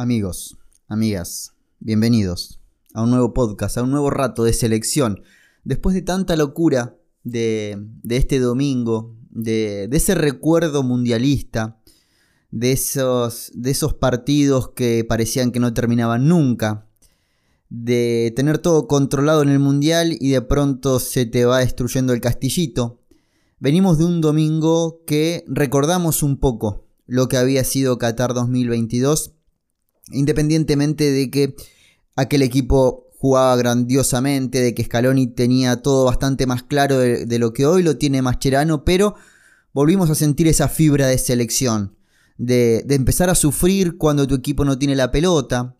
Amigos, amigas, bienvenidos a un nuevo podcast, a un nuevo rato de selección. Después de tanta locura de, este domingo, de, de, ese recuerdo mundialista, de esos, de esos partidos que parecían que no terminaban nunca, de tener todo controlado en el mundial y de pronto se te va destruyendo el castillito. Venimos de un domingo que recordamos un poco lo que había sido Qatar 2022 Independientemente de que aquel equipo jugaba grandiosamente, de que Scaloni tenía todo bastante más claro de, lo que hoy lo tiene Mascherano, pero volvimos a sentir esa fibra de selección, de, empezar a sufrir cuando tu equipo no tiene la pelota.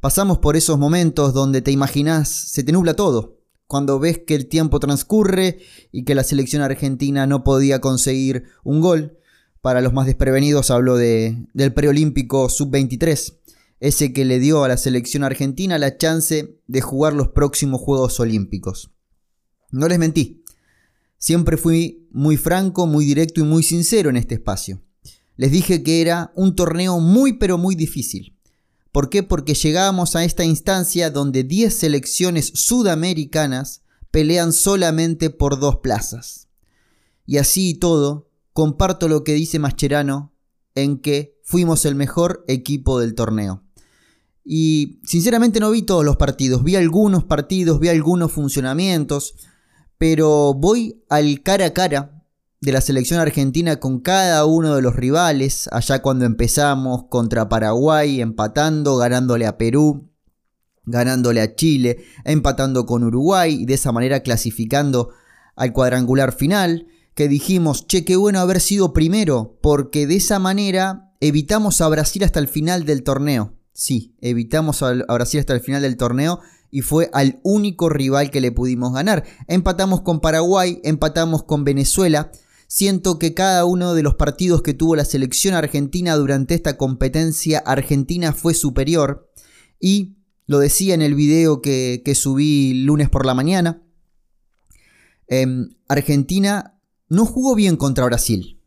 Pasamos por esos momentos donde te imaginas, se te nubla todo, cuando ves que el tiempo transcurre y que la selección argentina no podía conseguir un gol. Para los más desprevenidos hablo de, del preolímpico sub-23 ese que le dio a la selección argentina la chance de jugar los próximos Juegos Olímpicos. No les mentí, siempre fui muy franco, muy directo y muy sincero en este espacio. Les dije que era un torneo muy pero muy difícil. ¿Por qué? Porque llegábamos a esta instancia donde 10 selecciones sudamericanas pelean solamente por dos plazas. Y así y todo, comparto lo que dice Mascherano en que fuimos el mejor equipo del torneo. Y sinceramente no vi todos los partidos, vi algunos partidos, vi algunos funcionamientos, pero voy al cara a cara de la selección argentina con cada uno de los rivales, allá cuando empezamos contra Paraguay, empatando, ganándole a Perú, ganándole a Chile, empatando con Uruguay y de esa manera clasificando al cuadrangular final, que dijimos, che, qué bueno haber sido primero, porque de esa manera evitamos a Brasil hasta el final del torneo. Sí, evitamos a Brasil hasta el final del torneo y fue al único rival que le pudimos ganar. Empatamos con Paraguay, empatamos con Venezuela. Siento que cada uno de los partidos que tuvo la selección argentina durante esta competencia argentina fue superior. Y lo decía en el video que, subí lunes por la mañana. Em, Argentina no jugó bien contra Brasil.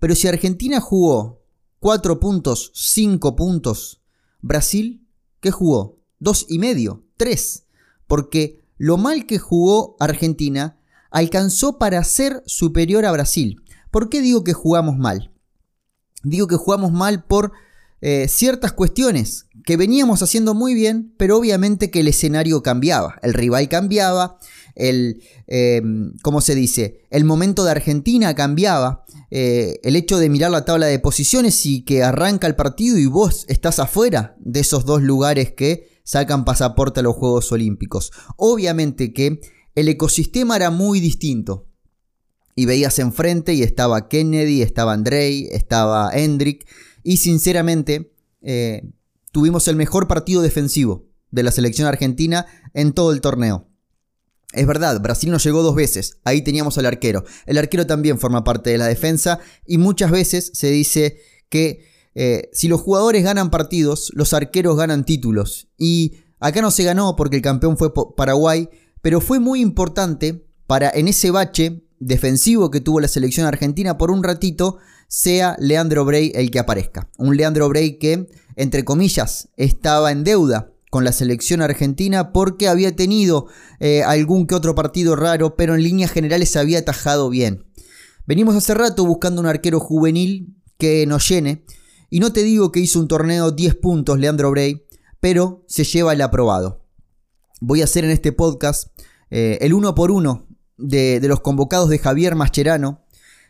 Pero si Argentina jugó 4 puntos, 5 puntos Brasil, ¿qué jugó? Dos y medio, tres. Porque lo mal que jugó Argentina alcanzó para ser superior a Brasil. ¿Por qué digo que jugamos mal? Digo que jugamos mal por eh, ciertas cuestiones que veníamos haciendo muy bien, pero obviamente que el escenario cambiaba, el rival cambiaba, el, eh, ¿cómo se dice? El momento de Argentina cambiaba, eh, el hecho de mirar la tabla de posiciones y que arranca el partido y vos estás afuera de esos dos lugares que sacan pasaporte a los Juegos Olímpicos. Obviamente que el ecosistema era muy distinto. Y veías enfrente y estaba Kennedy, estaba Andrei, estaba Hendrick. Y sinceramente, eh, tuvimos el mejor partido defensivo de la selección argentina en todo el torneo. Es verdad, Brasil nos llegó dos veces, ahí teníamos al arquero. El arquero también forma parte de la defensa y muchas veces se dice que eh, si los jugadores ganan partidos, los arqueros ganan títulos. Y acá no se ganó porque el campeón fue Paraguay, pero fue muy importante para en ese bache defensivo que tuvo la selección argentina por un ratito sea Leandro Bray el que aparezca. Un Leandro Bray que, entre comillas, estaba en deuda con la selección argentina porque había tenido eh, algún que otro partido raro, pero en líneas generales se había atajado bien. Venimos hace rato buscando un arquero juvenil que nos llene, y no te digo que hizo un torneo 10 puntos Leandro Bray, pero se lleva el aprobado. Voy a hacer en este podcast eh, el uno por uno de, de los convocados de Javier Mascherano,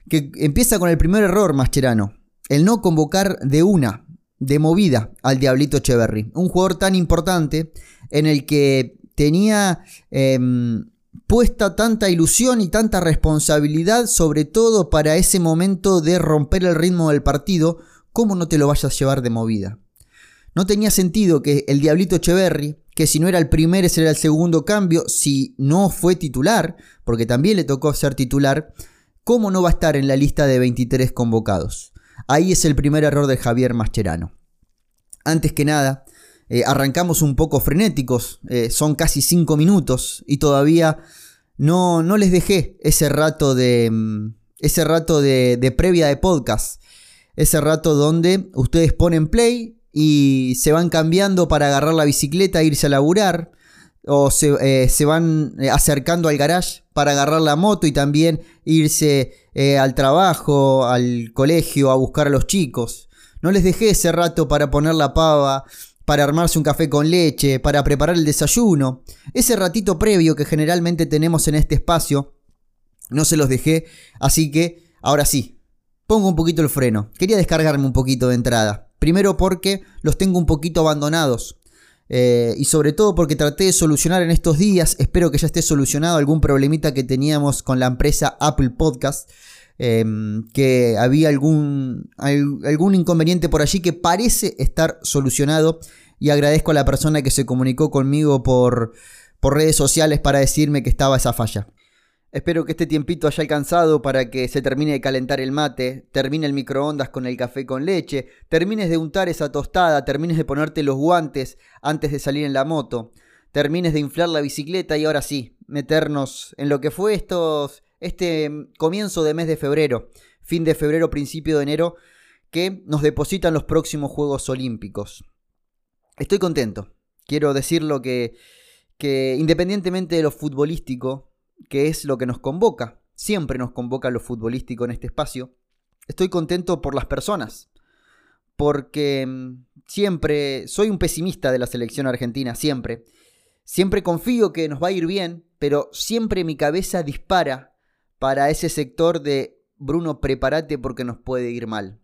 que empieza con el primer error Mascherano, el no convocar de una de movida al Diablito Echeverry. Un jugador tan importante en el que tenía em, puesta tanta ilusión y tanta responsabilidad, sobre todo para ese momento de romper el ritmo del partido, ¿cómo no te lo vayas a llevar de movida? No tenía sentido que el Diablito Echeverry, que si no era el primer, ese era el segundo cambio, si no fue titular, porque también le tocó ser titular, ¿cómo no va a estar en la lista de 23 convocados? Ahí es el primer error de Javier Mascherano. Antes que nada, eh, arrancamos un poco frenéticos, eh, son casi 5 minutos y todavía no, no les dejé ese rato de, mm, ese rato de, de previa de podcast, ese rato donde ustedes ponen play y se van cambiando para agarrar la bicicleta e irse a laburar, o se, eh, se van eh, acercando al garage para agarrar la moto y también irse eh, al trabajo, al colegio, a buscar a los chicos. No les dejé ese rato para poner la pava, para armarse un café con leche, para preparar el desayuno. Ese ratito previo que generalmente tenemos en este espacio, no se los dejé, así que ahora sí, pongo un poquito el freno. Quería descargarme un poquito de entrada. Primero porque los tengo un poquito abandonados. Eh, y sobre todo porque traté de solucionar en estos días, espero que ya esté solucionado algún problemita que teníamos con la empresa Apple Podcast. Em, que había algún, algún inconveniente por allí que parece estar solucionado y agradezco a la persona que se comunicó conmigo por, por redes sociales para decirme que estaba esa falla. Espero que este tiempito haya alcanzado para que se termine de calentar el mate, termine el microondas con el café con leche, termines de untar esa tostada, termines de ponerte los guantes antes de salir en la moto, termines de inflar la bicicleta y ahora sí, meternos en lo que fue estos, este comienzo de mes de febrero, fin de febrero, principio de enero, que nos depositan los próximos Juegos Olímpicos. Estoy contento, quiero decirlo que, que independientemente de lo futbolístico, que es lo que nos convoca. Siempre nos convoca lo futbolístico en este espacio. Estoy contento por las personas, porque mm, siempre soy un pesimista de la selección argentina, siempre. Siempre confío que nos va a ir bien, pero siempre mi cabeza dispara para ese sector de Bruno, prepárate porque nos puede ir mal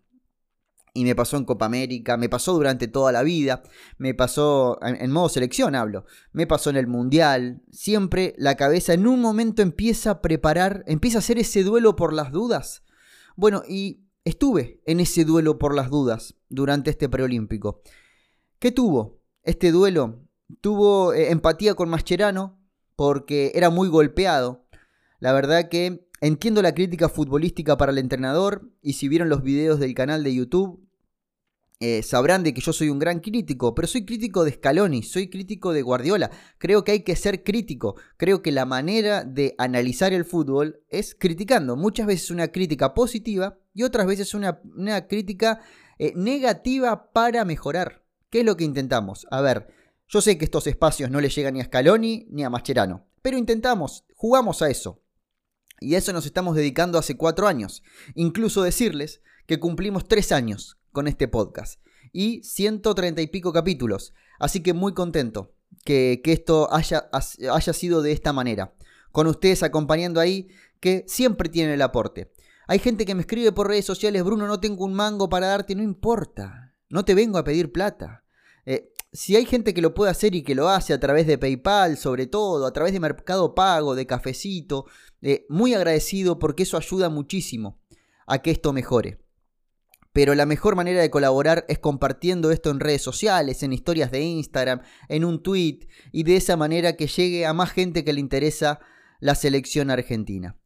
y me pasó en Copa América, me pasó durante toda la vida, me pasó en, modo selección hablo, me pasó en el Mundial, siempre la cabeza en un momento empieza a preparar, empieza a hacer ese duelo por las dudas. Bueno, y estuve en ese duelo por las dudas durante este preolímpico. ¿Qué tuvo este duelo? Tuvo eh, empatía con Mascherano porque era muy golpeado. La verdad que Entiendo la crítica futbolística para el entrenador y si vieron los videos del canal de YouTube eh, sabrán de que yo soy un gran crítico, pero soy crítico de Scaloni, soy crítico de Guardiola. Creo que hay que ser crítico. Creo que la manera de analizar el fútbol es criticando. Muchas veces una crítica positiva y otras veces una, crítica eh, negativa para mejorar. ¿Qué es lo que intentamos? A ver, yo sé que estos espacios no le llegan ni a Scaloni ni a Mascherano, pero intentamos, jugamos a eso. Y a eso nos estamos dedicando hace cuatro años. Incluso decirles que cumplimos tres años con este podcast. Y 130 y pico capítulos. Así que muy contento que, esto haya, haya sido de esta manera. Con ustedes acompañando ahí, que siempre tienen el aporte. Hay gente que me escribe por redes sociales, Bruno, no tengo un mango para darte, no importa. No te vengo a pedir plata. Eh, si hay gente que lo puede hacer y que lo hace a través de PayPal, sobre todo, a través de Mercado Pago, de Cafecito, muy agradecido porque eso ayuda muchísimo a que esto mejore. Pero la mejor manera de colaborar es compartiendo esto en redes sociales, en historias de Instagram, en un tweet y de esa manera que llegue a más gente que le interesa la selección argentina.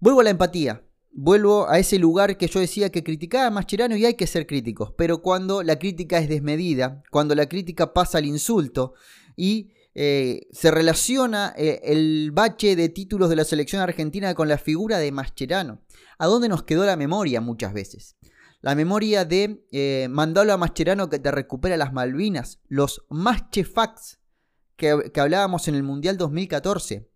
Vuelvo a la empatía vuelvo a ese lugar que yo decía que criticaba a Mascherano y hay que ser críticos, pero cuando la crítica es desmedida, cuando la crítica pasa al insulto y eh, se relaciona eh, el bache de títulos de la selección argentina con la figura de Mascherano. ¿A dónde nos quedó la memoria muchas veces? La memoria de eh, a Mascherano que te recupera las Malvinas, los Maschefax que, que hablábamos en el Mundial 2014.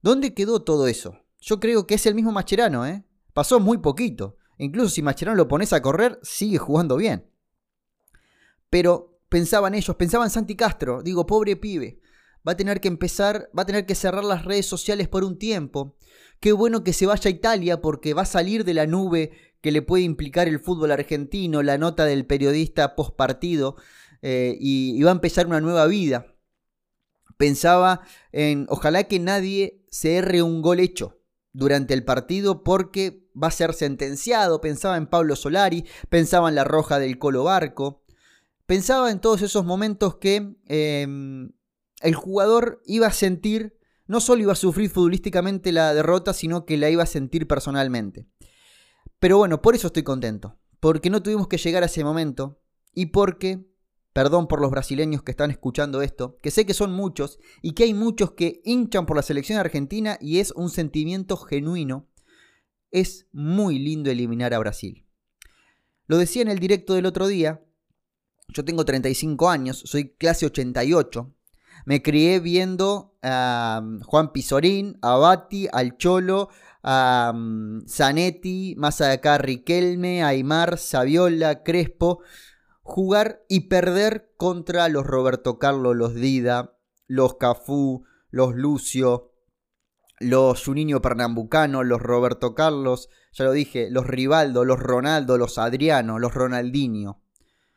¿Dónde quedó todo eso? Yo creo que es el mismo Mascherano, ¿eh? Pasó muy poquito. Incluso si Mascherano lo pones a correr, sigue jugando bien. Pero pensaban ellos, pensaban Santi Castro, digo, pobre pibe, va a tener que empezar, va a tener que cerrar las redes sociales por un tiempo. Qué bueno que se vaya a Italia porque va a salir de la nube que le puede implicar el fútbol argentino, la nota del periodista post partido, eh, y, va a empezar una nueva vida. Pensaba en, ojalá que nadie se erre un gol hecho durante el partido porque va a ser sentenciado. Pensaba en Pablo Solari, pensaba en la roja del Colo Barco. Pensaba en todos esos momentos que em, el jugador iba a sentir, no solo iba a sufrir futbolísticamente la derrota, sino que la iba a sentir personalmente. Pero bueno, por eso estoy contento. Porque no tuvimos que llegar a ese momento y porque Perdón por los brasileños que están escuchando esto, que sé que son muchos y que hay muchos que hinchan por la selección argentina y es un sentimiento genuino. Es muy lindo eliminar a Brasil. Lo decía en el directo del otro día, Yo tengo 35 años, soy clase 88. Me crié viendo a Juan Pizorín, a Bati, al Cholo, a Zanetti, más acá Riquelme, Aymar, Saviola, Crespo, jugar y perder contra los Roberto Carlos, los Dida, los Cafú, los Lucio, los Juninho Pernambucano, los Roberto Carlos, ya lo dije, los Rivaldo, los Ronaldo, los Adriano, los Ronaldinho.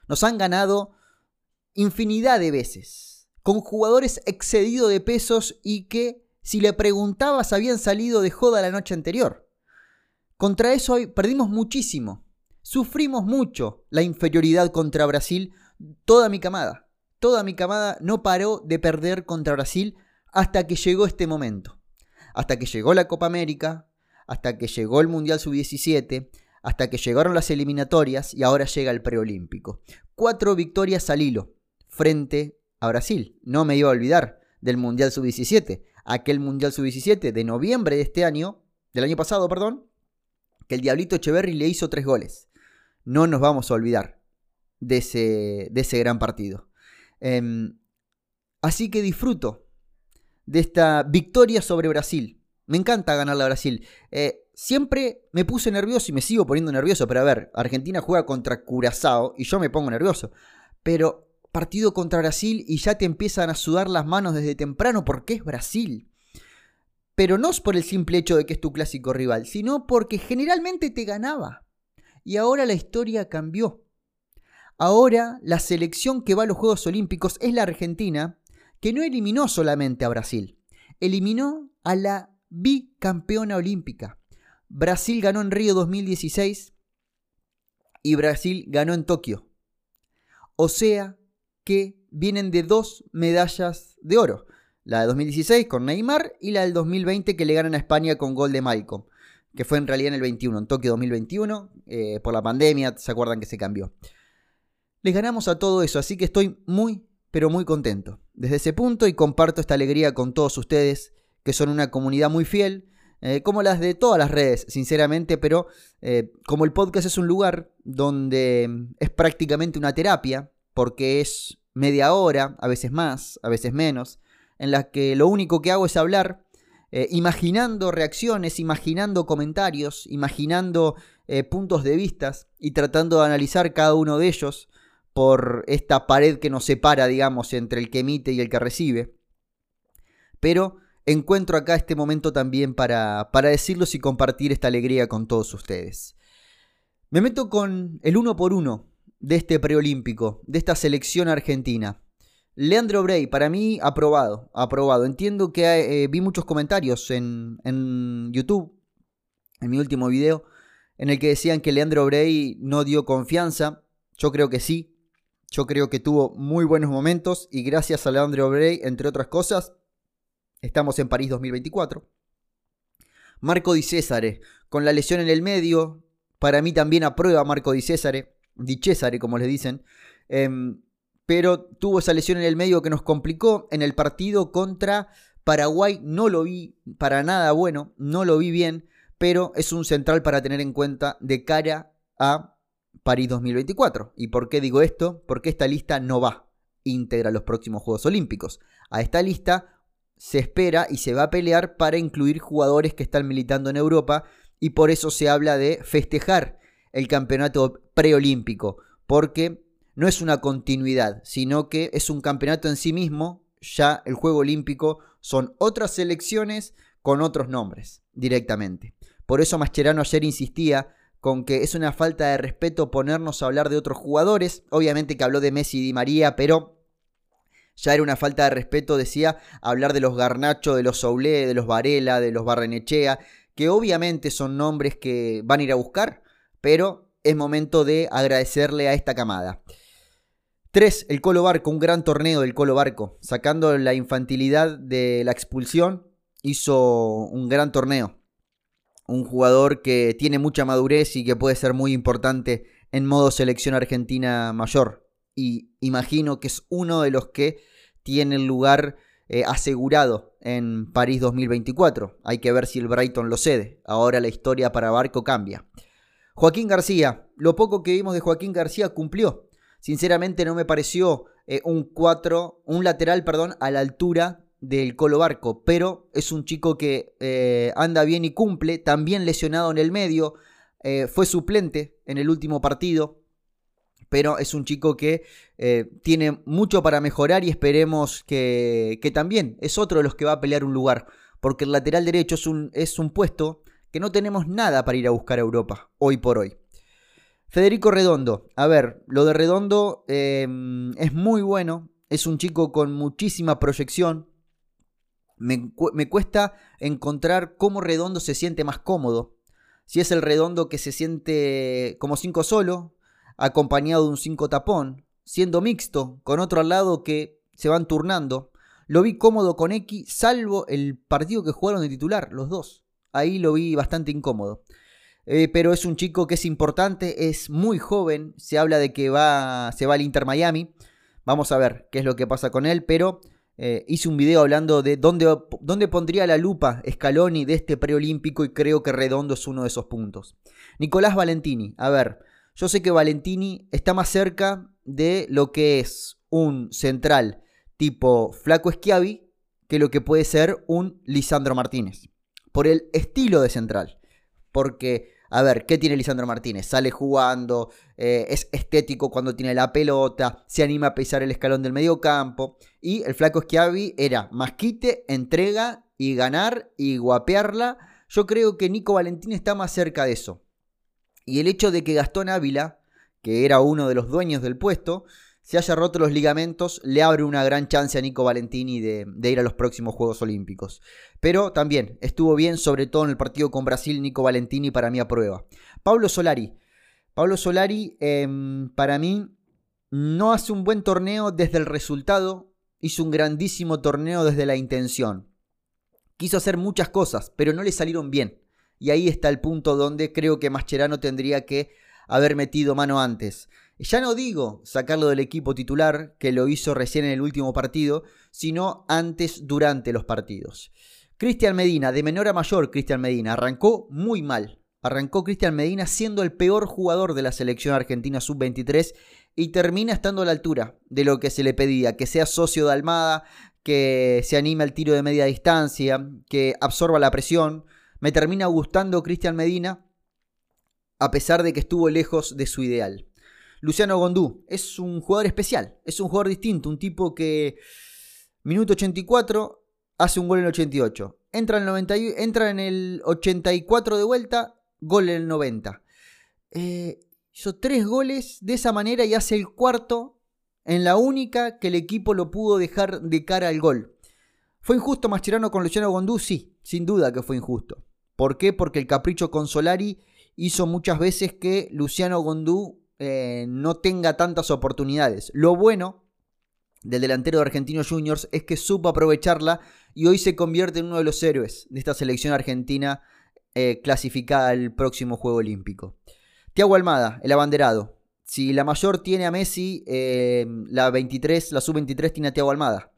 Nos han ganado infinidad de veces, con jugadores excedidos de pesos y que, si le preguntabas, habían salido de joda la noche anterior. Contra eso perdimos muchísimo. Sufrimos mucho la inferioridad contra Brasil, toda mi camada. Toda mi camada no paró de perder contra Brasil hasta que llegó este momento. Hasta que llegó la Copa América, hasta que llegó el Mundial Sub-17, hasta que llegaron las eliminatorias y ahora llega el preolímpico. Cuatro victorias al hilo frente a Brasil. No me iba a olvidar del Mundial Sub-17. Aquel Mundial Sub-17 de noviembre de este año, del año pasado, perdón, que el Diablito Echeverry le hizo tres goles. No nos vamos a olvidar de ese, de ese gran partido. Em, así que disfruto de esta victoria sobre Brasil. Me encanta ganarle a Brasil. Eh, siempre me puse nervioso y me sigo poniendo nervioso. Pero a ver, Argentina juega contra Curazao y yo me pongo nervioso. Pero partido contra Brasil y ya te empiezan a sudar las manos desde temprano porque es Brasil. Pero no es por el simple hecho de que es tu clásico rival, sino porque generalmente te ganaba. Y ahora la historia cambió. Ahora la selección que va a los Juegos Olímpicos es la Argentina, que no eliminó solamente a Brasil, eliminó a la bicampeona olímpica. Brasil ganó en Río 2016 y Brasil ganó en Tokio. O sea que vienen de dos medallas de oro. La de 2016 con Neymar y la del 2020 que le ganan a España con gol de Malcolm, que fue en realidad en el 21, en Tokio 2021, eh, por la pandemia, se acuerdan que se cambió. Les ganamos a todo eso, así que estoy muy, pero muy contento desde ese punto y comparto esta alegría con todos ustedes que son una comunidad muy fiel, eh, como las de todas las redes, sinceramente, pero eh, como el podcast es un lugar donde es prácticamente una terapia, porque es media hora, a veces más, a veces menos, en la que lo único que hago es hablar, eh, imaginando reacciones, imaginando comentarios, imaginando puntos de vistas y tratando de analizar cada uno de ellos por esta pared que nos separa, digamos, entre el que emite y el que recibe. Pero encuentro acá este momento también para, para decirlos y compartir esta alegría con todos ustedes. Me meto con el uno por uno de este preolímpico, de esta selección argentina. Leandro Bray, para mí, aprobado, aprobado. Entiendo que eh, vi muchos comentarios en, en, YouTube, en mi último video, en el que decían que Leandro Bray no dio confianza. Yo creo que sí. Yo creo que tuvo muy buenos momentos y gracias a Leandro Bray, entre otras cosas, Estamos en París 2024. Marco Di Césare, con la lesión en el medio, para mí también aprueba Marco Di Césare, Di Césare como les dicen, em, pero tuvo esa lesión en el medio que nos complicó en el partido contra Paraguay, no lo vi para nada bueno, no lo vi bien, pero es un central para tener en cuenta de cara a París 2024. ¿Y por qué digo esto? Porque esta lista no va íntegra los próximos Juegos Olímpicos. A esta lista se espera y se va a pelear para incluir jugadores que están militando en Europa y por eso se habla de festejar el campeonato preolímpico, porque no es una continuidad, sino que es un campeonato en sí mismo, ya el Juego Olímpico son otras selecciones con otros nombres directamente. Por eso Mascherano ayer insistía con que es una falta de respeto ponernos a hablar de otros jugadores, obviamente que habló de Messi y Di María, pero ya era una falta de respeto, decía, hablar de los Garnacho, de los Soulé, de los Varela, de los Barrenechea, que obviamente son nombres que van a ir a buscar, pero es momento de agradecerle a esta camada. 3. El Colo Barco, un gran torneo del Colo Barco, sacando la infantilidad de la expulsión, hizo un gran torneo. Un jugador que tiene mucha madurez y que puede ser muy importante en modo selección argentina mayor y imagino que es uno de los que tiene el lugar eh, asegurado en París 2024. Hay que ver si el Brighton lo cede. Ahora la historia para Barco cambia. Joaquín García, lo poco que vimos de Joaquín García cumplió. Sinceramente no me pareció eh, un 4, un lateral, perdón, a la altura del Colo Barco, pero es un chico que eh, anda bien y cumple, también lesionado en el medio, eh, fue suplente en el último partido, pero es un chico que tiene mucho para mejorar y esperemos que, que, también es otro de los que va a pelear un lugar, porque el lateral derecho es un, es un puesto que no tenemos nada para ir a buscar a Europa, hoy por hoy. Federico Redondo. A ver, lo de Redondo em, es muy bueno. Es un chico con muchísima proyección. Me, cuesta encontrar cómo Redondo se siente más cómodo. Si es el Redondo que se siente como 5 solo, acompañado de un 5 tapón, siendo mixto, con otro al lado que se van turnando. Lo vi cómodo con X, salvo el partido que jugaron de titular, los dos. Ahí lo vi bastante incómodo. Eh, pero es un chico que es importante, es muy joven, se habla de que va, se va al Inter Miami, vamos a ver qué es lo que pasa con él, pero eh, hice un video hablando de dónde, dónde pondría la lupa Scaloni de este preolímpico y creo que Redondo es uno de esos puntos. Nicolás Valentini, a ver, yo sé que Valentini está más cerca de lo que es un central tipo Flaco Schiavi que lo que puede ser un Lisandro Martínez, por el estilo de central porque, a ver, ¿qué tiene Lisandro Martínez? Sale jugando, eh, es estético cuando tiene la pelota, se anima a pisar el escalón del medio campo. Y el flaco Schiavi era más quite, entrega y ganar y guapearla. Yo creo que Nico Valentín está más cerca de eso. Y el hecho de que Gastón Ávila, que era uno de los dueños del puesto, se haya roto los ligamentos, le abre una gran chance a Nico Valentini de, ir a los próximos Juegos Olímpicos. Pero también estuvo bien, sobre todo en el partido con Brasil, Nico Valentini para mí aprueba. Pablo Solari. Pablo Solari, em, para mí, no hace un buen torneo desde el resultado, hizo un grandísimo torneo desde la intención. Quiso hacer muchas cosas, pero no le salieron bien. Y ahí está el punto donde creo que Mascherano tendría que haber metido mano antes. Ya no digo sacarlo del equipo titular, que lo hizo recién en el último partido, sino antes durante los partidos. Cristian Medina, de menor a mayor, Cristian Medina, arrancó muy mal. Arrancó Cristian Medina siendo el peor jugador de la selección argentina sub-23 y termina estando a la altura de lo que se le pedía, que sea socio de Almada, que se anime al tiro de media distancia, que absorba la presión. Me termina gustando Cristian Medina a pesar de que estuvo lejos de su ideal. Luciano Gondú es un jugador especial, es un jugador distinto, un tipo que minuto 84 hace un gol en el 88, entra en el, 90, entra en el 84 de vuelta, gol en el 90. Eh, hizo tres goles de esa manera y hace el cuarto en la única que el equipo lo pudo dejar de cara al gol. ¿Fue injusto Mascherano con Luciano Gondú? Sí, sin duda que fue injusto. ¿Por qué? Porque el capricho con Solari hizo muchas veces que Luciano Gondú eh, no tenga tantas oportunidades. Lo bueno del delantero de Argentinos Juniors es que supo aprovecharla y hoy se convierte en uno de los héroes de esta selección argentina eh, clasificada al próximo Juego Olímpico. Tiago Almada, el abanderado. Si la mayor tiene a Messi, eh, la 23, la sub-23 tiene a Tiago Almada.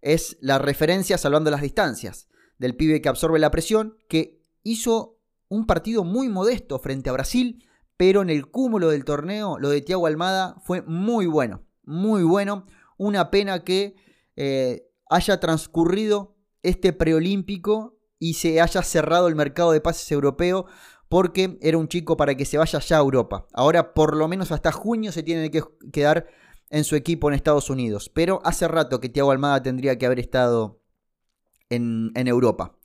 Es la referencia salvando las distancias del pibe que absorbe la presión, que hizo un partido muy modesto frente a Brasil, pero en el cúmulo del torneo lo de Tiago Almada fue muy bueno, muy bueno. Una pena que eh, haya transcurrido este preolímpico y se haya cerrado el mercado de pases europeo porque era un chico para que se vaya ya a Europa. Ahora por lo menos hasta junio se tiene que quedar en su equipo en Estados Unidos. Pero hace rato que Tiago Almada tendría que haber estado en Europa.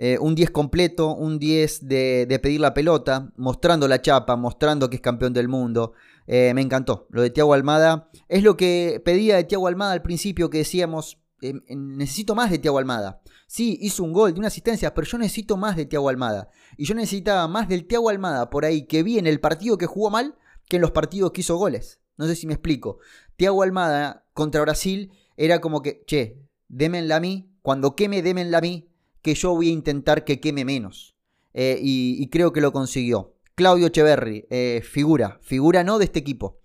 Eh, un 10 completo, un 10 de, pedir la pelota, mostrando la chapa, mostrando que es campeón del mundo. Eh, me encantó. Lo de Tiago Almada es lo que pedía de Tiago Almada al principio que decíamos, em, necesito más de Tiago Almada. Sí, hizo un gol de una asistencia, pero yo necesito más de Tiago Almada. Y yo necesitaba más del Tiago Almada por ahí que vi en el partido que jugó mal que en los partidos que hizo goles. No sé si me explico. Tiago Almada contra Brasil era como que, che, démenla a mí, cuando queme, démenla a mí, que yo voy a intentar que queme menos. Eh, y, creo que lo consiguió. Claudio Echeverri, eh, figura, figura no de este equipo.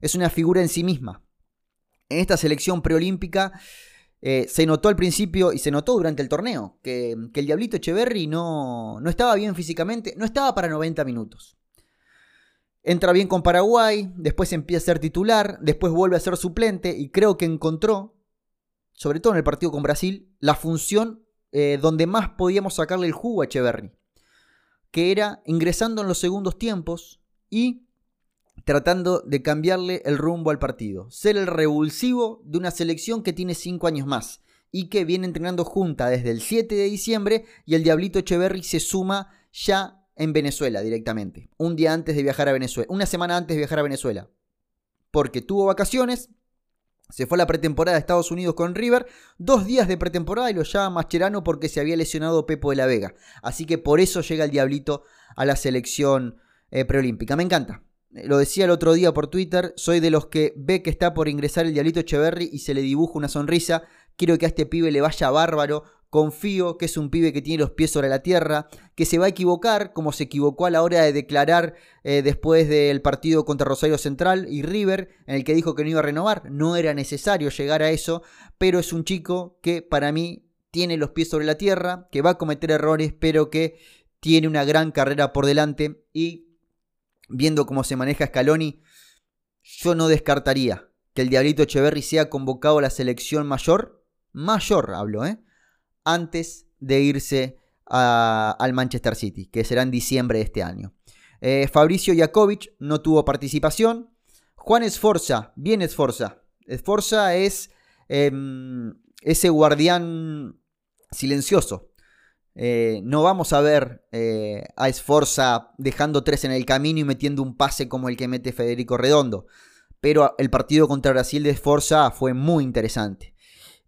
Es una figura en sí misma. En esta selección preolímpica eh, se notó al principio y se notó durante el torneo que, el Diablito Echeverri no, no estaba bien físicamente, no estaba para 90 minutos. Entra bien con Paraguay, después empieza a ser titular, después vuelve a ser suplente y creo que encontró, sobre todo en el partido con Brasil, la función eh, donde más podíamos sacarle el jugo a Echeverry, que era ingresando en los segundos tiempos y tratando de cambiarle el rumbo al partido, ser el revulsivo de una selección que tiene 5 años más y que viene entrenando junta desde el 7 de diciembre y el Diablito Echeverry se suma ya en Venezuela directamente, un día antes de viajar a Venezuela, una semana antes de viajar a Venezuela, porque tuvo vacaciones, se fue a la pretemporada de Estados Unidos con River, dos días de pretemporada y lo llama Mascherano porque se había lesionado Pepo de la Vega, así que por eso llega el Diablito a la selección eh, preolímpica, me encanta. Lo decía el otro día por Twitter, soy de los que ve que está por ingresar el Diablito Echeverry y se le dibuja una sonrisa. Quiero que a este pibe le vaya bárbaro, confío que es un pibe que tiene los pies sobre la tierra, que se va a equivocar como se equivocó a la hora de declarar eh, después del partido contra Rosario Central y River, en el que dijo que no iba a renovar. No era necesario llegar a eso, pero es un chico que para mí tiene los pies sobre la tierra, que va a cometer errores, pero que tiene una gran carrera por delante y viendo cómo se maneja Scaloni, yo no descartaría que el Diablito Echeverry sea convocado a la selección mayor, mayor hablo, ¿eh? Antes de irse al Manchester City, que será en diciembre de este año. Eh, Fabricio Jakovic no tuvo participación. Juan Esforza, bien Esforza. Esforza es em, ese guardián silencioso. Eh, no vamos a ver eh, a Esforza dejando tres en el camino y metiendo un pase como el que mete Federico Redondo. Pero el partido contra Brasil de Esforza fue muy interesante.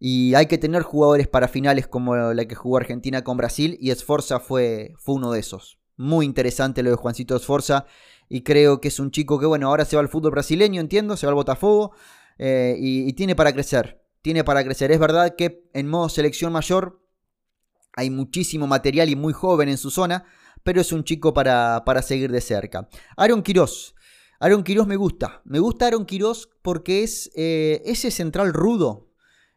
Y hay que tener jugadores para finales como la que jugó Argentina con Brasil y Esforza fue, fue uno de esos. Muy interesante lo de Juancito Esforza y creo que es un chico que, bueno, ahora se va al fútbol brasileño, entiendo, se va al Botafogo eh, y, tiene para crecer. Tiene para crecer. Es verdad que en modo selección mayor hay muchísimo material y muy joven en su zona, pero es un chico para, para seguir de cerca. Aaron Quirós. Aaron Quirós me gusta. Me gusta Aaron Quirós porque es eh, ese central rudo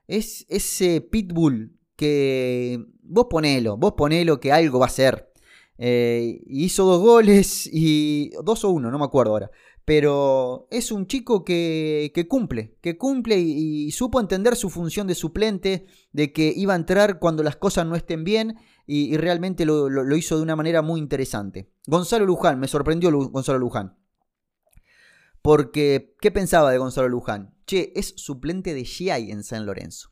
es ese pitbull que vos ponelo, vos ponelo que algo va a ser. Eh, hizo dos goles y dos o uno, no me acuerdo ahora. Pero es un chico que, cumple, que cumple y, supo entender su función de suplente, de que iba a entrar cuando las cosas no estén bien y, realmente lo, lo, hizo de una manera muy interesante. Gonzalo Luján, me sorprendió Gonzalo Luján. Porque, ¿qué pensaba de Gonzalo Luján? Che, es suplente de Giai en San Lorenzo.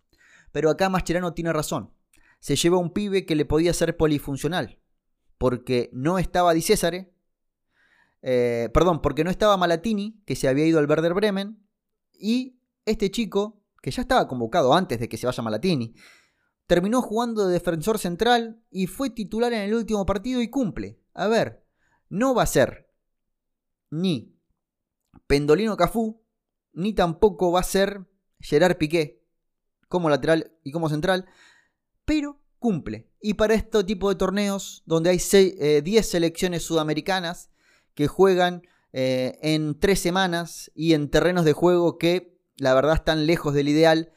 Pero acá Mascherano tiene razón. Se lleva un pibe que le podía ser polifuncional. Porque no estaba Di Césare. Eh, perdón, porque no estaba Malatini, que se había ido al Werder Bremen. Y este chico, que ya estaba convocado antes de que se vaya Malatini, terminó jugando de defensor central y fue titular en el último partido y cumple. A ver, no va a ser ni Pendolino Cafú, ni tampoco va a ser Gerard Piqué como lateral y como central, pero cumple. Y para este tipo de torneos, donde hay 10 eh, selecciones sudamericanas que juegan eh, en 3 semanas y en terrenos de juego que la verdad están lejos del ideal,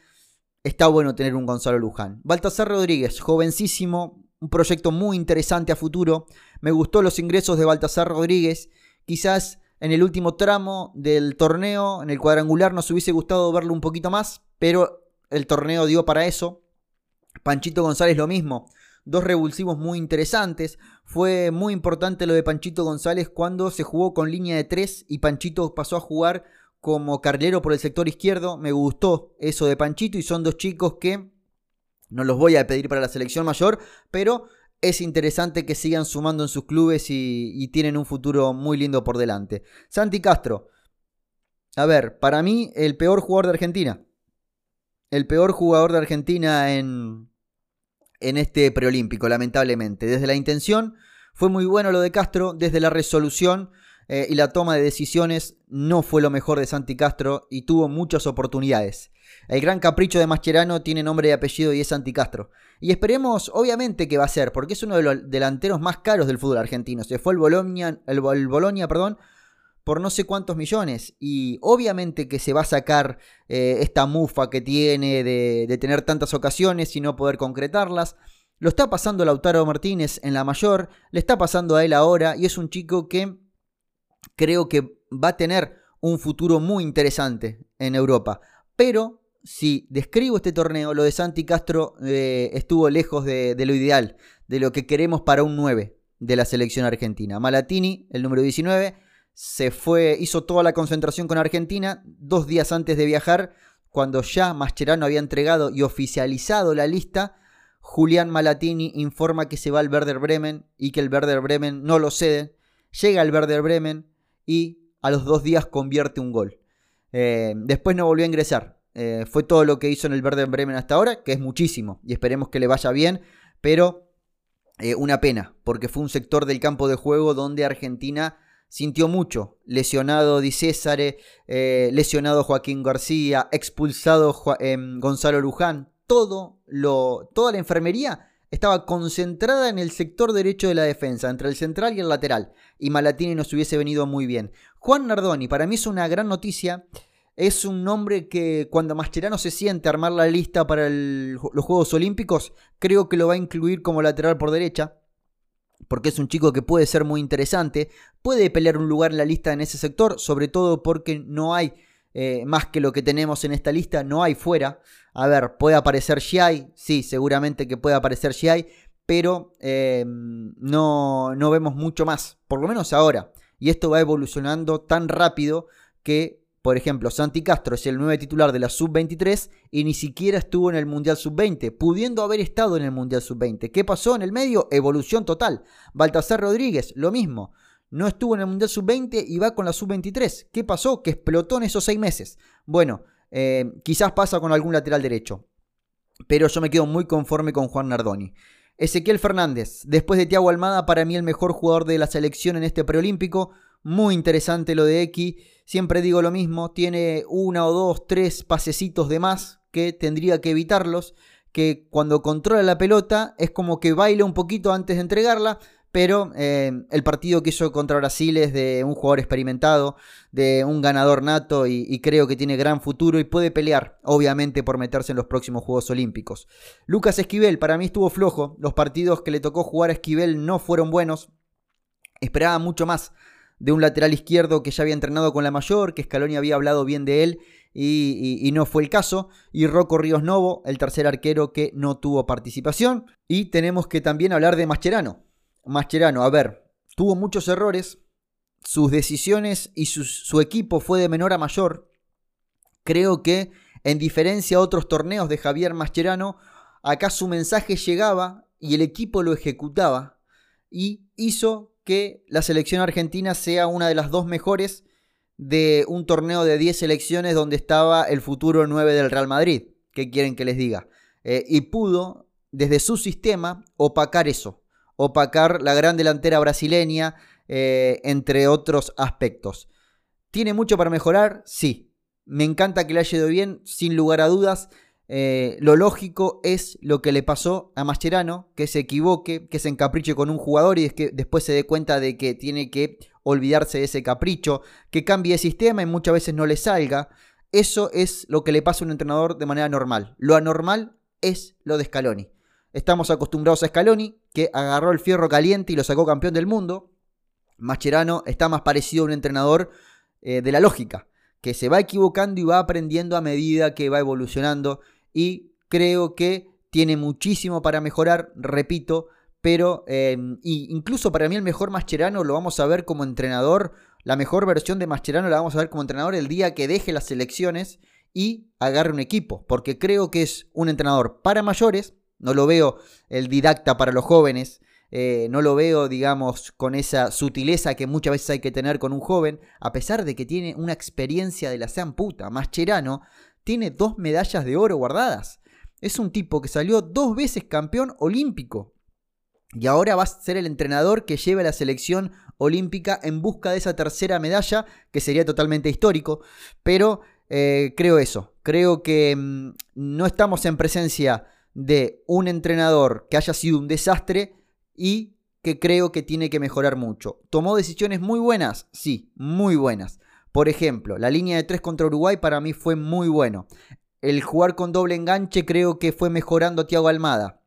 está bueno tener un Gonzalo Luján. Baltasar Rodríguez, jovencísimo, un proyecto muy interesante a futuro. Me gustó los ingresos de Baltasar Rodríguez. Quizás en el último tramo del torneo, en el cuadrangular, nos hubiese gustado verlo un poquito más, pero el torneo dio para eso. Panchito González lo mismo. Dos revulsivos muy interesantes. Fue muy importante lo de Panchito González cuando se jugó con línea de tres y Panchito pasó a jugar como carlero por el sector izquierdo. Me gustó eso de Panchito y son dos chicos que no los voy a pedir para la selección mayor, pero es interesante que sigan sumando en sus clubes y, tienen un futuro muy lindo por delante. Santi Castro. A ver, para mí el peor jugador de Argentina. El peor jugador de Argentina en, en este preolímpico, lamentablemente. Desde la intención fue muy bueno lo de Castro, desde la resolución eh, y la toma de decisiones no fue lo mejor de Santi Castro y tuvo muchas oportunidades. El gran capricho de Mascherano tiene nombre y apellido y es Santi Castro. Y esperemos, obviamente, que va a ser, porque es uno de los delanteros más caros del fútbol argentino. Se fue el, Bologna perdón, por no sé cuántos millones. Y obviamente que se va a sacar eh, esta mufa que tiene de, de tener tantas ocasiones y no poder concretarlas. Lo está pasando Lautaro Martínez en la mayor, le está pasando a él ahora y es un chico que creo que va a tener un futuro muy interesante en Europa. Pero si describo este torneo, lo de Santi Castro eh, estuvo lejos de, lo ideal, de lo que queremos para un 9 de la selección argentina. Malatini, el número 19, se fue, hizo toda la concentración con Argentina dos días antes de viajar, cuando ya Mascherano había entregado y oficializado la lista. Julián Malatini informa que se va al Werder Bremen y que el Werder Bremen no lo cede. Llega al Werder Bremen y a los dos días convierte un gol. Eh, después no volvió a ingresar. Eh, fue todo lo que hizo en el Verde Bremen hasta ahora, que es muchísimo, y esperemos que le vaya bien, pero eh, una pena, porque fue un sector del campo de juego donde Argentina sintió mucho. Lesionado Di Césare, lesionado Joaquín García, expulsado em, Gonzalo Luján, todo lo, toda la enfermería estaba concentrada en el sector derecho de la defensa, entre el central y el lateral, y Malatini nos hubiese venido muy bien. Juan Nardoni, para mí es una gran noticia. Es un nombre que cuando Mascherano se siente a armar la lista para los Juegos Olímpicos, creo que lo va a incluir como lateral por derecha. Porque es un chico que puede ser muy interesante. Puede pelear un lugar en la lista en ese sector, sobre todo porque no hay eh, más que lo que tenemos en esta lista, no hay fuera. A ver, puede aparecer Shiai, sí, seguramente que puede aparecer Shiai, pero eh, no, no vemos mucho más, por lo menos ahora. Y esto va evolucionando tan rápido que, por ejemplo, Santi Castro es el 9 titular de la Sub-23 y ni siquiera estuvo en el Mundial Sub-20, pudiendo haber estado en el Mundial Sub-20. ¿Qué pasó en el medio? Evolución total. Baltasar Rodríguez, lo mismo. No estuvo en el Mundial Sub-20 y va con la Sub-23. ¿Qué pasó? Que explotó en esos seis meses. Bueno, eh, quizás pasa con algún lateral derecho. Pero yo me quedo muy conforme con Juan Nardoni. Ezequiel Fernández, después de Tiago Almada, para mí el mejor jugador de la selección en este preolímpico. Muy interesante lo de X. Siempre digo lo mismo, tiene una o dos, tres pasecitos de más que tendría que evitarlos. Que cuando controla la pelota es como que baila un poquito antes de entregarla pero eh, el partido que hizo contra Brasil es de un jugador experimentado, de un ganador nato y, creo que tiene gran futuro y puede pelear, obviamente, por meterse en los próximos Juegos Olímpicos. Lucas Esquivel, para mí estuvo flojo, los partidos que le tocó jugar a Esquivel no fueron buenos, esperaba mucho más de un lateral izquierdo que ya había entrenado con la mayor, que Scaloni había hablado bien de él y, no fue el caso. Y Rocco Ríos Novo, el tercer arquero que no tuvo participación. Y tenemos que también hablar de Mascherano, Mascherano, a ver, tuvo muchos errores, sus decisiones y su, equipo fue de menor a mayor. Creo que, en diferencia a otros torneos de Javier Mascherano, acá su mensaje llegaba y el equipo lo ejecutaba y hizo que la selección argentina sea una de las dos mejores de un torneo de 10 selecciones donde estaba el futuro 9 del Real Madrid. ¿Qué quieren que les diga? Eh, y pudo, desde su sistema, opacar eso opacar la gran delantera brasileña, eh, entre otros aspectos. ¿Tiene mucho para mejorar? Sí. Me encanta que le haya ido bien, sin lugar a dudas. Eh, lo lógico es lo que le pasó a Mascherano, que se equivoque, que se encapriche con un jugador y es que después se dé cuenta de que tiene que olvidarse de ese capricho, que cambie de sistema y muchas veces no le salga. Eso es lo que le pasa a un entrenador de manera normal. Lo anormal es lo de Scaloni. Estamos acostumbrados a Scaloni, que agarró el fierro caliente y lo sacó campeón del mundo. Mascherano está más parecido a un entrenador eh, de la lógica, que se va equivocando y va aprendiendo a medida que va evolucionando. Y creo que tiene muchísimo para mejorar, repito, pero em, incluso para mí el mejor Mascherano lo vamos a ver como entrenador. La mejor versión de Mascherano la vamos a ver como entrenador el día que deje las elecciones y agarre un equipo, porque creo que es un entrenador para mayores no lo veo el didacta para los jóvenes. Eh, no lo veo, digamos, con esa sutileza que muchas veces hay que tener con un joven, a pesar de que tiene una experiencia de la sean puta. Mascherano tiene dos medallas de oro guardadas. Es un tipo que salió dos veces campeón olímpico. Y ahora va a ser el entrenador que lleve a la selección olímpica en busca de esa tercera medalla, que sería totalmente histórico. Pero eh, creo eso. Creo que mm, no estamos en presencia de un entrenador que haya sido un desastre y que creo que tiene que mejorar mucho. ¿Tomó decisiones muy buenas? Sí, muy buenas. Por ejemplo, la línea de 3 contra Uruguay para mí fue muy bueno. El jugar con doble enganche creo que fue mejorando a Thiago Almada.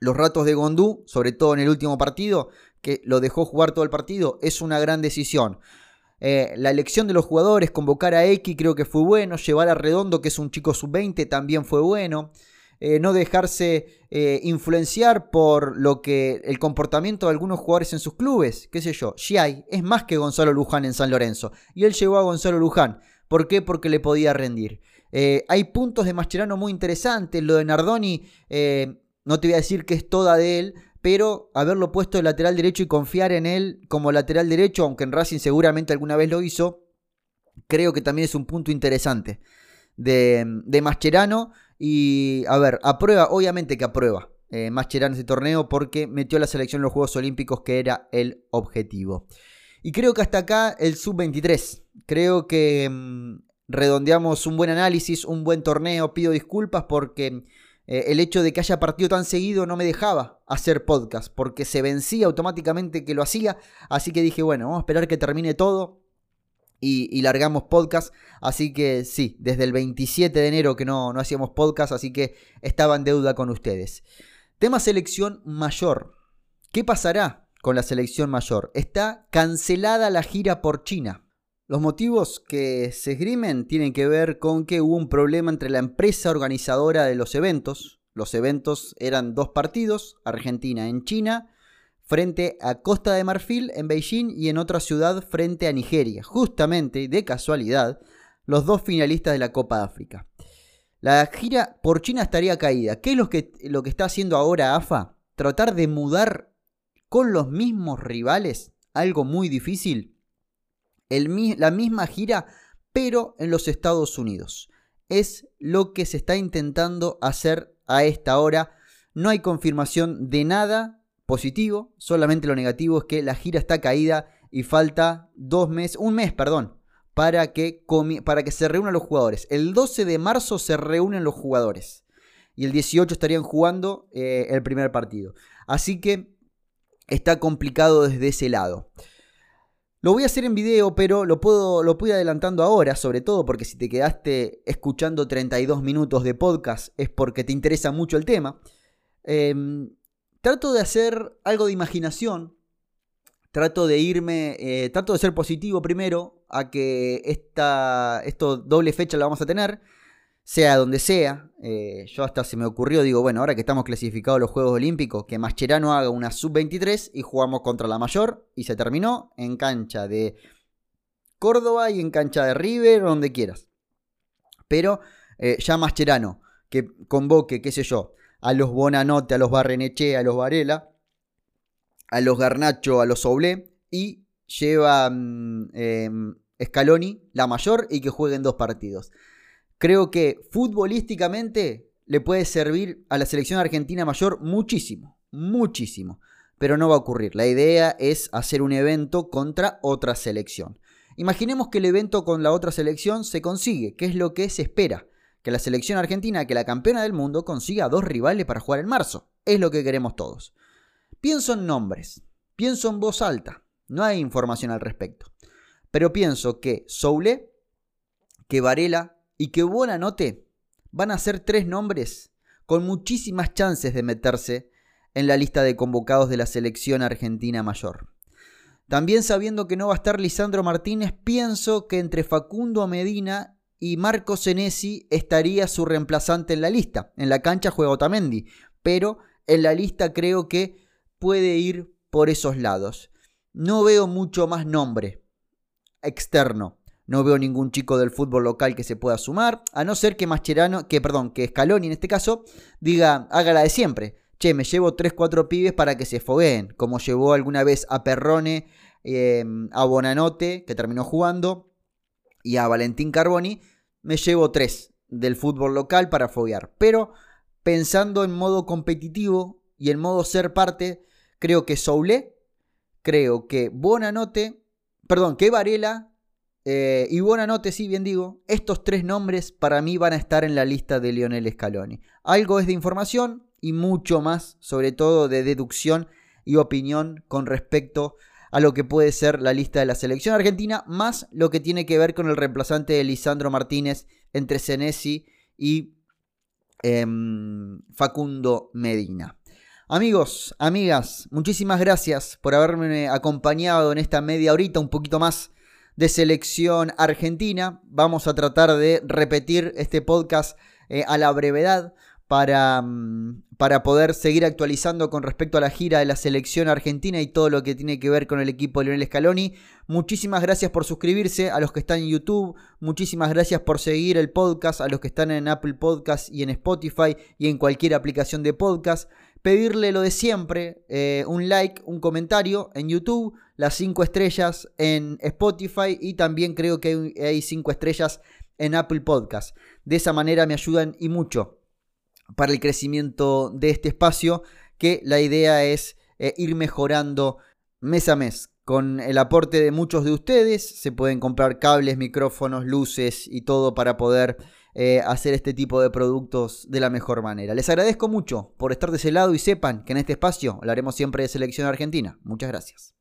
Los ratos de Gondú, sobre todo en el último partido, que lo dejó jugar todo el partido, es una gran decisión. Eh, la elección de los jugadores, convocar a X creo que fue bueno, llevar a Redondo, que es un chico sub-20, también fue bueno. Eh, no dejarse eh, influenciar por lo que el comportamiento de algunos jugadores en sus clubes, qué sé yo, Giai es más que Gonzalo Luján en San Lorenzo y él llegó a Gonzalo Luján, ¿por qué? Porque le podía rendir. hay puntos de Mascherano muy interesantes, lo de Nardoni, no te voy a decir que es toda de él, pero haberlo puesto de lateral derecho y confiar en él como lateral derecho, aunque en Racing seguramente alguna vez lo hizo, creo que también es un punto interesante de, de Mascherano. Y a ver, aprueba, obviamente que aprueba eh, Mascherano ese torneo porque metió la selección en los Juegos Olímpicos, que era el objetivo. Y creo que hasta acá el sub-23. Creo que mm, redondeamos un buen análisis, un buen torneo. Pido disculpas porque eh, el hecho de que haya partido tan seguido no me dejaba hacer podcast, porque se vencía automáticamente que lo hacía, así que dije, bueno, vamos a esperar que termine todo y, largamos podcast, así que sí, desde el 27 de enero que no, no hacíamos podcast, así que estaba en deuda con ustedes. Tema selección mayor. ¿Qué pasará con la selección mayor? Está cancelada la gira por China. Los motivos que se esgrimen tienen que ver con que hubo un problema entre la empresa organizadora de los eventos. Los eventos eran dos partidos, Argentina en China, frente a Costa de Marfil en Beijing y en otra ciudad frente a Nigeria. Justamente, de casualidad, los dos finalistas de la Copa África. La gira por China estaría caída. ¿Qué es lo que, lo que está haciendo ahora AFA? Tratar de mudar con los mismos rivales, algo muy difícil la misma gira, pero en los Estados Unidos. Es lo que se está intentando hacer a esta hora. No hay confirmación de nada positivo, solamente lo negativo es que la gira está caída y falta dos meses, un mes, perdón, para que, para que se reúnan los jugadores. El 12 de marzo se reúnen los jugadores y el 18 estarían jugando eh, el primer partido. Así que está complicado desde ese lado. Lo voy a hacer en video, pero lo puedo, lo adelantando ahora, sobre todo porque si te quedaste escuchando 32 minutos de podcast es porque te interesa mucho el tema. Em, trato de hacer algo de imaginación, trato de irme, eh, trato de ser positivo primero a que esta esto doble fecha la vamos a tener sea donde sea. Eh, yo hasta se me ocurrió, digo, bueno, ahora que estamos clasificados a los Juegos Olímpicos, que Mascherano haga una sub-23 y jugamos contra la mayor. Y se terminó en cancha de Córdoba y en cancha de River, donde quieras. Pero eh, ya Mascherano, que convoque, qué sé yo, a los Bonanote, a los Barreneche, a los Varela, a los Garnacho, a los Soblé, y lleva em, Scaloni, la mayor, y que jueguen dos partidos. Creo que futbolísticamente le puede servir a la selección argentina mayor muchísimo, muchísimo. Pero no va a ocurrir. La idea es hacer un evento contra otra selección. Imaginemos que el evento con la otra selección se consigue, que es lo que se espera. Que la selección argentina, que la campeona del mundo, consiga dos rivales para jugar en marzo. Es lo que queremos todos. Pienso en nombres, pienso en voz alta. No hay información al respecto. Pero pienso que Soule, que Varela, y que Buenanote van a ser tres nombres con muchísimas chances de meterse en la lista de convocados de la selección argentina mayor. También sabiendo que no va a estar Lisandro Martínez, pienso que entre Facundo Medina y Marco Senesi estaría su reemplazante en la lista. En la cancha juega Otamendi, pero en la lista creo que puede ir por esos lados. No veo mucho más nombre externo no veo ningún chico del fútbol local que se pueda sumar, a no ser que Mascherano, que perdón, que Scaloni en este caso, diga, haga la de siempre. Che, me llevo 3-4 pibes para que se fogueen, como llevó alguna vez a Perrone, em, a Bonanote, que terminó jugando, y a Valentín Carboni, me llevo 3 del fútbol local para foguear. Pero pensando en modo competitivo y en modo ser parte, creo que Soule, creo que Bonanote, perdón, que Varela eh, y buena nota, sí, bien digo, estos tres nombres para mí van a estar en la lista de Lionel Scaloni. Algo es de información y mucho más, sobre todo de deducción y opinión con respecto a lo que puede ser la lista de la selección argentina, más lo que tiene que ver con el reemplazante de Lisandro Martínez entre Senesi y em, Facundo Medina. Amigos, amigas, muchísimas gracias por haberme acompañado en esta media horita, un poquito más de selección argentina. Vamos a tratar de repetir este podcast eh, a la brevedad para, mm, para, poder seguir actualizando con respecto a la gira de la selección argentina y todo lo que tiene que ver con el equipo de Lionel Scaloni. Muchísimas gracias por suscribirse a los que están en YouTube, muchísimas gracias por seguir el podcast, a los que están en Apple Podcast y en Spotify y en cualquier aplicación de podcast. Pedirle lo de siempre, eh, un like, un comentario en YouTube, las 5 estrellas en Spotify y también creo que hay 5 estrellas en Apple Podcast. De esa manera me ayudan y mucho para el crecimiento de este espacio, que la idea es eh, ir mejorando mes a mes. Con el aporte de muchos de ustedes se pueden comprar cables, micrófonos, luces y todo para poder eh, hacer este tipo de productos de la mejor manera. Les agradezco mucho por estar de ese lado y sepan que en este espacio hablaremos siempre de selección argentina. Muchas gracias.